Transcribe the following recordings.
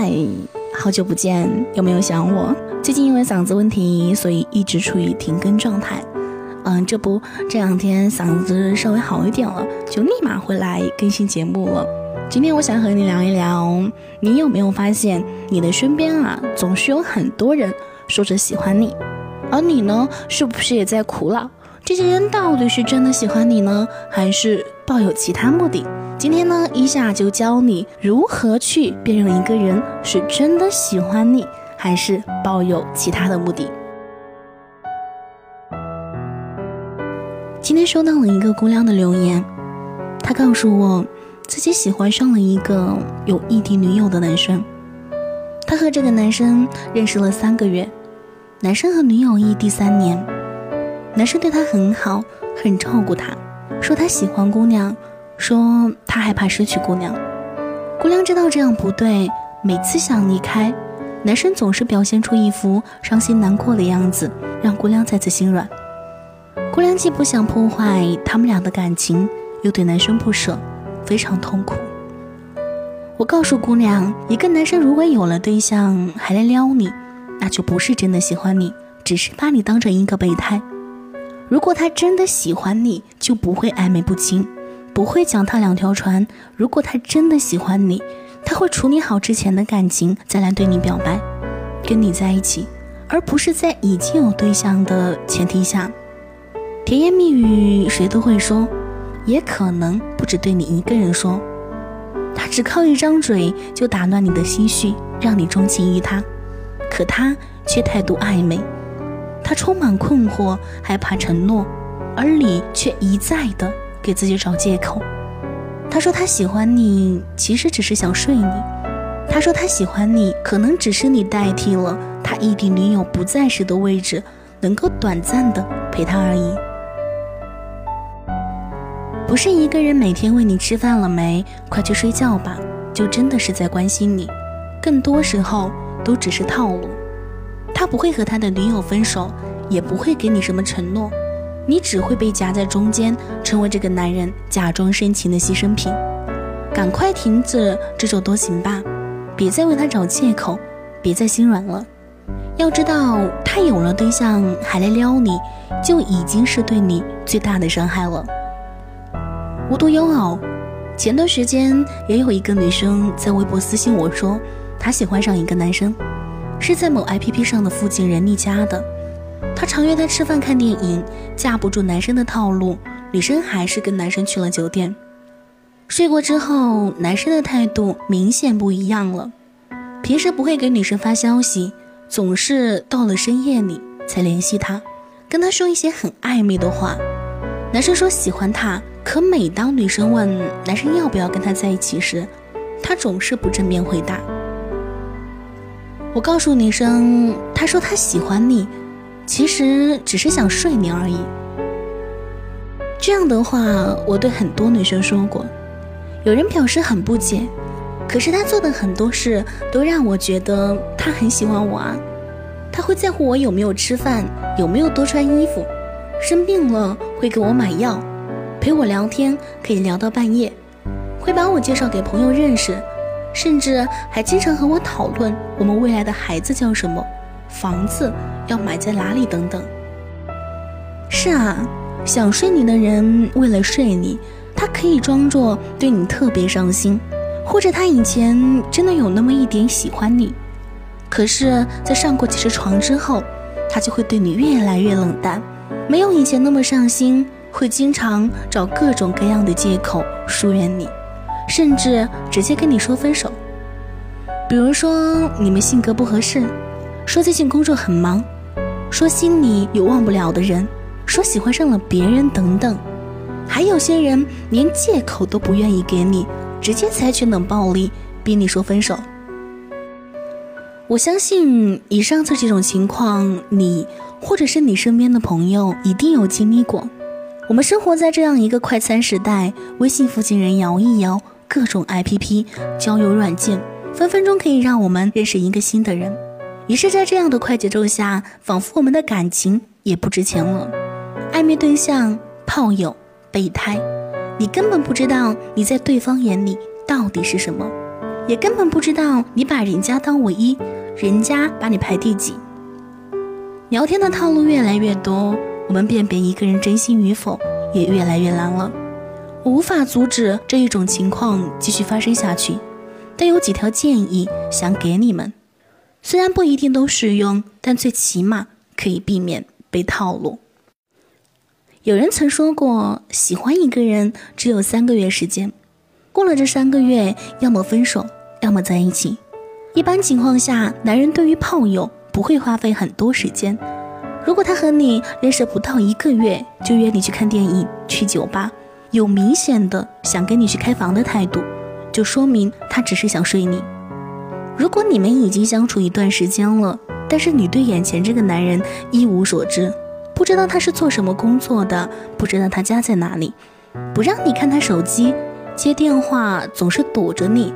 嗨，好久不见，有没有想我？最近因为嗓子问题，所以一直处于停更状态。嗯，这不，这两天嗓子稍微好一点了，就立马回来更新节目了。今天我想和你聊一聊，你有没有发现，你的身边啊，总是有很多人说着喜欢你，而你呢，是不是也在苦恼？这些人到底是真的喜欢你呢，还是抱有其他目的？今天呢，一下就教你如何去辨认一个人是真的喜欢你，还是抱有其他的目的。今天收到了一个姑娘的留言，她告诉我自己喜欢上了一个有异地女友的男生。她和这个男生认识了三个月，男生和女友异地三年，男生对她很好，很照顾她，说他喜欢姑娘。说他害怕失去姑娘，姑娘知道这样不对，每次想离开，男生总是表现出一副伤心难过的样子，让姑娘再次心软。姑娘既不想破坏他们俩的感情，又对男生不舍，非常痛苦。我告诉姑娘，一个男生如果有了对象还来撩你，那就不是真的喜欢你，只是把你当成一个备胎。如果他真的喜欢你，就不会暧昧不清。不会脚踏两条船。如果他真的喜欢你，他会处理好之前的感情，再来对你表白，跟你在一起，而不是在已经有对象的前提下。甜言蜜语谁都会说，也可能不止对你一个人说。他只靠一张嘴就打乱你的心绪，让你钟情于他，可他却态度暧昧。他充满困惑，害怕承诺，而你却一再的。给自己找借口。他说他喜欢你，其实只是想睡你。他说他喜欢你，可能只是你代替了他异地女友不在时的位置，能够短暂的陪他而已。不是一个人每天问你吃饭了没，快去睡觉吧，就真的是在关心你。更多时候都只是套路。他不会和他的女友分手，也不会给你什么承诺。你只会被夹在中间，成为这个男人假装深情的牺牲品。赶快停止这种多情吧，别再为他找借口，别再心软了。要知道，他有了对象还来撩你，就已经是对你最大的伤害了。无独有偶，前段时间也有一个女生在微博私信我说，她喜欢上一个男生，是在某 APP 上的附近人力加的。她常约他吃饭看电影，架不住男生的套路，女生还是跟男生去了酒店。睡过之后，男生的态度明显不一样了。平时不会给女生发消息，总是到了深夜里才联系她，跟她说一些很暧昧的话。男生说喜欢她，可每当女生问男生要不要跟她在一起时，他总是不正面回答。我告诉女生，他说他喜欢你。其实只是想睡你而已。这样的话，我对很多女生说过，有人表示很不解。可是他做的很多事都让我觉得他很喜欢我啊。他会在乎我有没有吃饭，有没有多穿衣服，生病了会给我买药，陪我聊天可以聊到半夜，会把我介绍给朋友认识，甚至还经常和我讨论我们未来的孩子叫什么。房子要买在哪里？等等。是啊，想睡你的人为了睡你，他可以装作对你特别上心，或者他以前真的有那么一点喜欢你，可是，在上过几次床之后，他就会对你越来越冷淡，没有以前那么上心，会经常找各种各样的借口疏远你，甚至直接跟你说分手。比如说你们性格不合适。说最近工作很忙，说心里有忘不了的人，说喜欢上了别人等等，还有些人连借口都不愿意给你，直接采取冷暴力逼你说分手。我相信以上这几种情况，你或者是你身边的朋友一定有经历过。我们生活在这样一个快餐时代，微信附近人摇一摇，各种 APP 交友软件，分分钟可以让我们认识一个新的人。于是，在这样的快节奏下，仿佛我们的感情也不值钱了。暧昧对象、炮友、备胎，你根本不知道你在对方眼里到底是什么。也根本不知道你把人家当唯一，人家把你排第几。聊天的套路越来越多，我们辨别一个人真心与否也越来越难了。我无法阻止这一种情况继续发生下去，但有几条建议想给你们，虽然不一定都适用，但最起码可以避免被套路。有人曾说过，喜欢一个人只有三个月时间，过了这三个月，要么分手，要么在一起。一般情况下，男人对于炮友不会花费很多时间。如果他和你认识不到一个月就约你去看电影、去酒吧，有明显的想跟你去开房的态度，就说明他只是想睡你。如果你们已经相处一段时间了，但是你对眼前这个男人一无所知，不知道他是做什么工作的，不知道他家在哪里，不让你看他手机，接电话总是躲着你，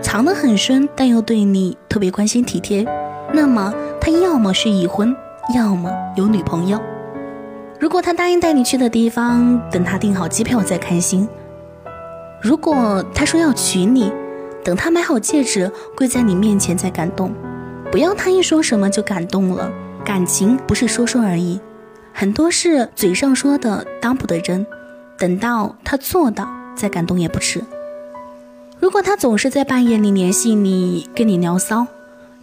藏得很深，但又对你特别关心体贴，那么他要么是已婚，要么有女朋友。如果他答应带你去的地方，等他订好机票再开心；如果他说要娶你，等他买好戒指跪在你面前再感动。不要他一说什么就感动了，感情不是说说而已，很多事嘴上说的当不得真，等到他做到再感动也不迟。如果他总是在半夜里联系你，跟你聊骚，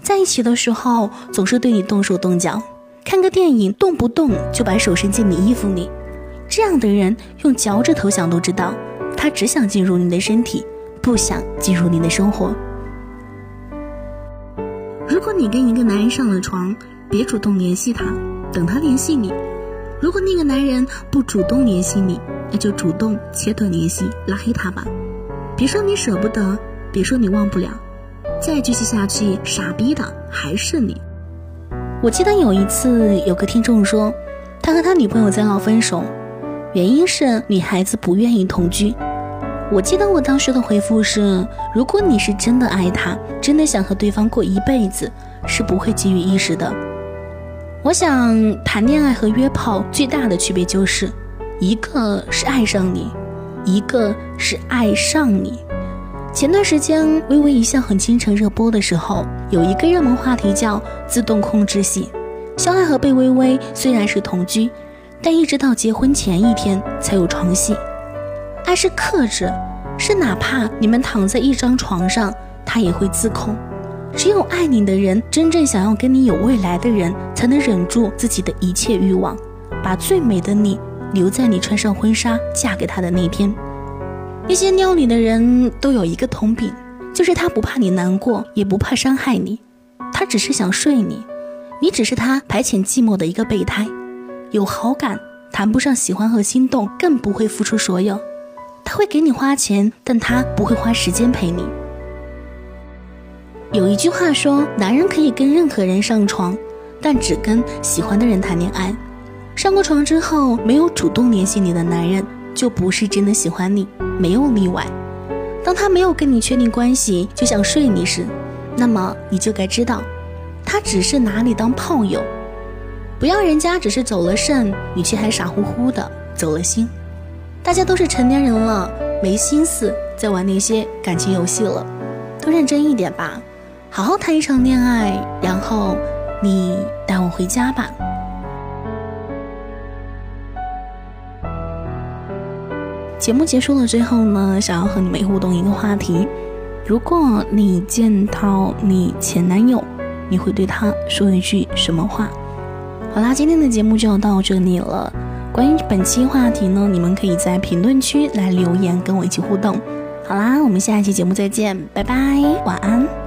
在一起的时候总是对你动手动脚。看个电影，动不动就把手伸进你衣服里，这样的人用脚趾头想都知道，他只想进入你的身体，不想进入你的生活。如果你跟一个男人上了床，别主动联系他，等他联系你。如果那个男人不主动联系你，那就主动切断联系，拉黑他吧。别说你舍不得，别说你忘不了，再继续下去，傻逼的还是你。我记得有一次，有个听众说，他和他女朋友在闹分手，原因是女孩子不愿意同居。我记得我当时的回复是：如果你是真的爱他，真的想和对方过一辈子，是不会给予意识的。我想谈恋爱和约炮最大的区别就是，一个是爱上你，一个是爱上你。前段时间《微微一笑很倾城》热播的时候，有一个热门话题叫“自动控制系”。肖奈和贝微微虽然是同居，但一直到结婚前一天才有床戏。爱是克制，是哪怕你们躺在一张床上，他也会自控。只有爱你的人，真正想要跟你有未来的人，才能忍住自己的一切欲望，把最美的你留在你穿上婚纱嫁给他的那天。那些撩你的人都有一个通病，就是他不怕你难过，也不怕伤害你，他只是想睡你，你只是他排遣寂寞的一个备胎。有好感谈不上喜欢和心动，更不会付出所有。他会给你花钱，但他不会花时间陪你。有一句话说，男人可以跟任何人上床，但只跟喜欢的人谈恋爱。上过床之后没有主动联系你的男人，就不是真的喜欢你。没有例外。当他没有跟你确定关系就想睡你时，那么你就该知道，他只是拿你当炮友。不要人家只是走了肾，你却还傻乎乎的走了心。大家都是成年人了，没心思再玩那些感情游戏了，都认真一点吧，好好谈一场恋爱，然后你带我回家吧。节目结束了，最后呢，想要和你们互动一个话题：如果你见到你前男友，你会对他说一句什么话？好啦，今天的节目就到这里了。关于本期话题呢，你们可以在评论区来留言，跟我一起互动。好啦，我们下一期节目再见，拜拜，晚安。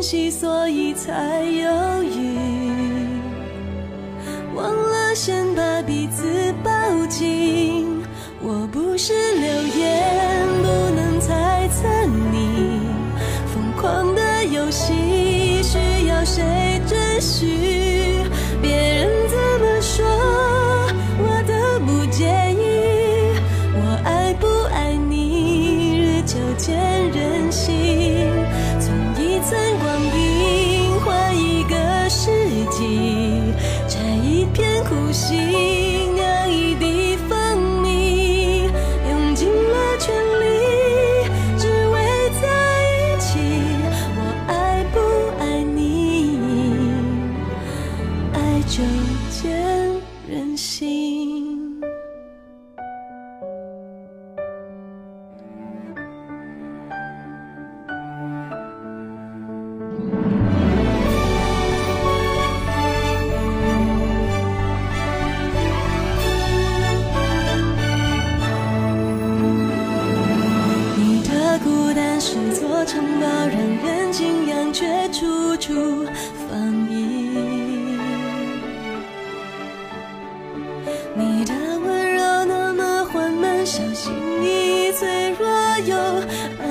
惜所以才犹豫。忘了先把心，那一地方，你用尽了全力，只为在一起。我爱不爱你？爱就见人心。小心翼翼脆弱又安